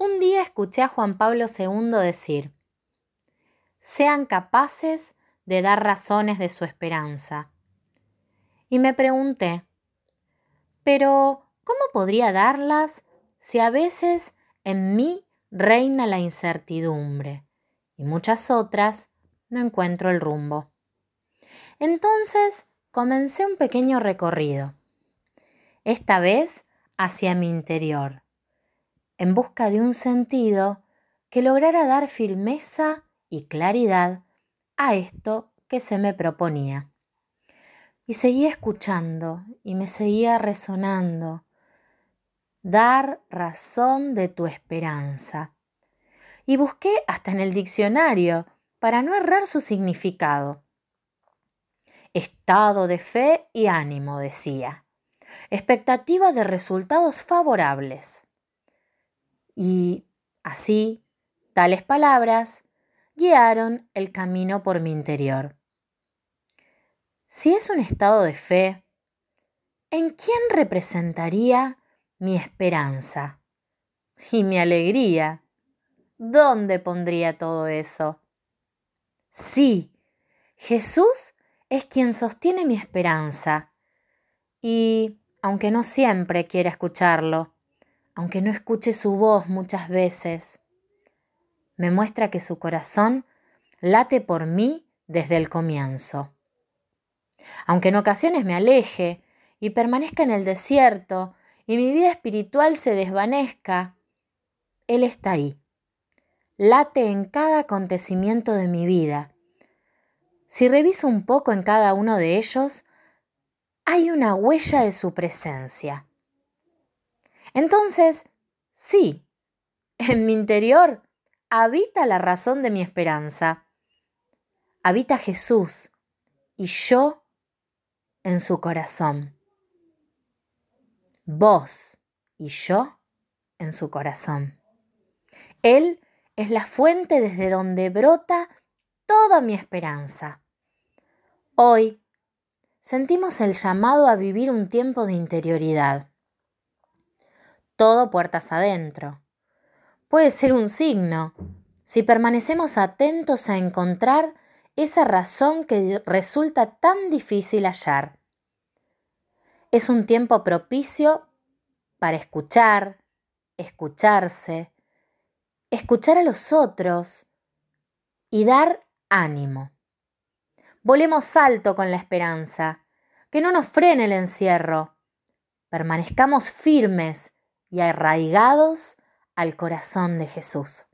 Un día escuché a Juan Pablo II decir, sean capaces de dar razones de su esperanza. Y me pregunté, pero ¿cómo podría darlas si a veces en mí reina la incertidumbre y muchas otras no encuentro el rumbo? Entonces comencé un pequeño recorrido, esta vez hacia mi interior, en busca de un sentido que lograra dar firmeza y claridad a esto que se me proponía. Y seguía escuchando y me seguía resonando. Dar razón de tu esperanza. Y busqué hasta en el diccionario para no errar su significado. Estado de fe y ánimo, decía. Expectativa de resultados favorables. Y así, tales palabras guiaron el camino por mi interior. Si es un estado de fe, ¿en quién representaría mi esperanza y mi alegría? ¿Dónde pondría todo eso? Sí, Jesús es quien sostiene mi esperanza. Y, aunque no siempre quiera escucharlo, aunque no escuche su voz muchas veces, me muestra que su corazón late por mí desde el comienzo. Aunque en ocasiones me aleje y permanezca en el desierto y mi vida espiritual se desvanezca, Él está ahí. Late en cada acontecimiento de mi vida. Si reviso un poco en cada uno de ellos, hay una huella de su presencia. Entonces, sí, en mi interior habita la razón de mi esperanza. Habita Jesús y yo en su corazón. Vos y yo en su corazón. Él es la fuente desde donde brota toda mi esperanza. Hoy sentimos el llamado a vivir un tiempo de interioridad. Todo puertas adentro puede ser un signo si permanecemos atentos a encontrar esa razón que resulta tan difícil hallar. Es un tiempo propicio para escuchar, escucharse, escuchar a los otros y dar ánimo. Volemos alto con la esperanza, que no nos frene el encierro. Permanezcamos firmes y arraigados al corazón de Jesús.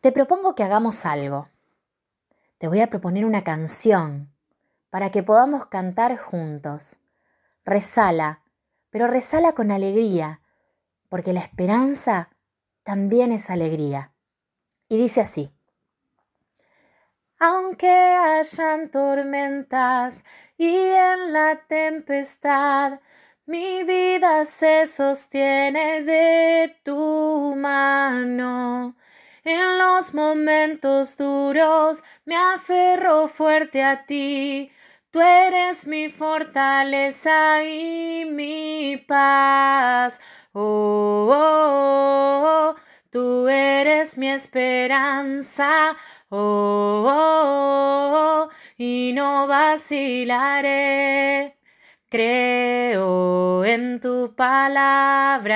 Te propongo que hagamos algo. Te voy a proponer una canción para que podamos cantar juntos. Resala, pero resala con alegría, porque la esperanza también es alegría. Y dice así. Aunque hayan tormentas y en la tempestad mi vida se sostiene de tu mano. En los momentos duros me aferro fuerte a ti. Tú eres mi fortaleza y mi paz. Oh, oh, oh, tú eres mi esperanza. Oh, oh, oh, y no vacilaré. Creo en tu palabra,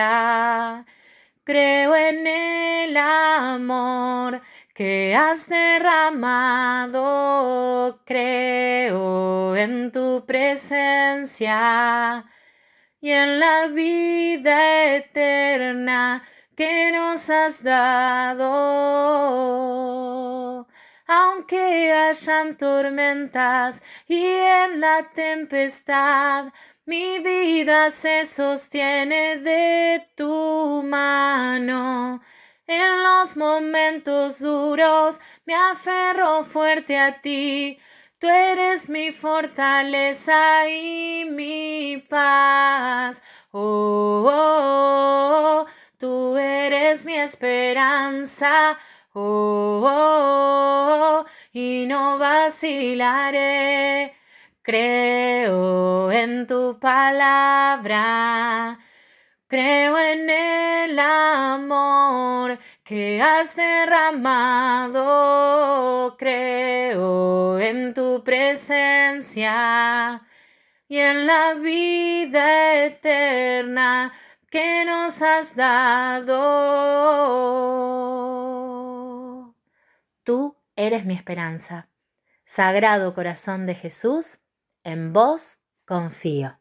creo en el amor que has derramado, creo en tu presencia y en la vida eterna que nos has dado aunque hayan tormentas y en la tempestad, mi vida se sostiene de tu mano. En los momentos duros me aferro fuerte a ti. Tú eres mi fortaleza y mi paz. oh, oh, oh tú eres mi esperanza oh, oh, oh, y no vacilaré. Creo en tu palabra, creo en el amor que has derramado. Creo en tu presencia y en la vida eterna que nos has dado. Eres mi esperanza. Sagrado corazón de Jesús, en vos confío.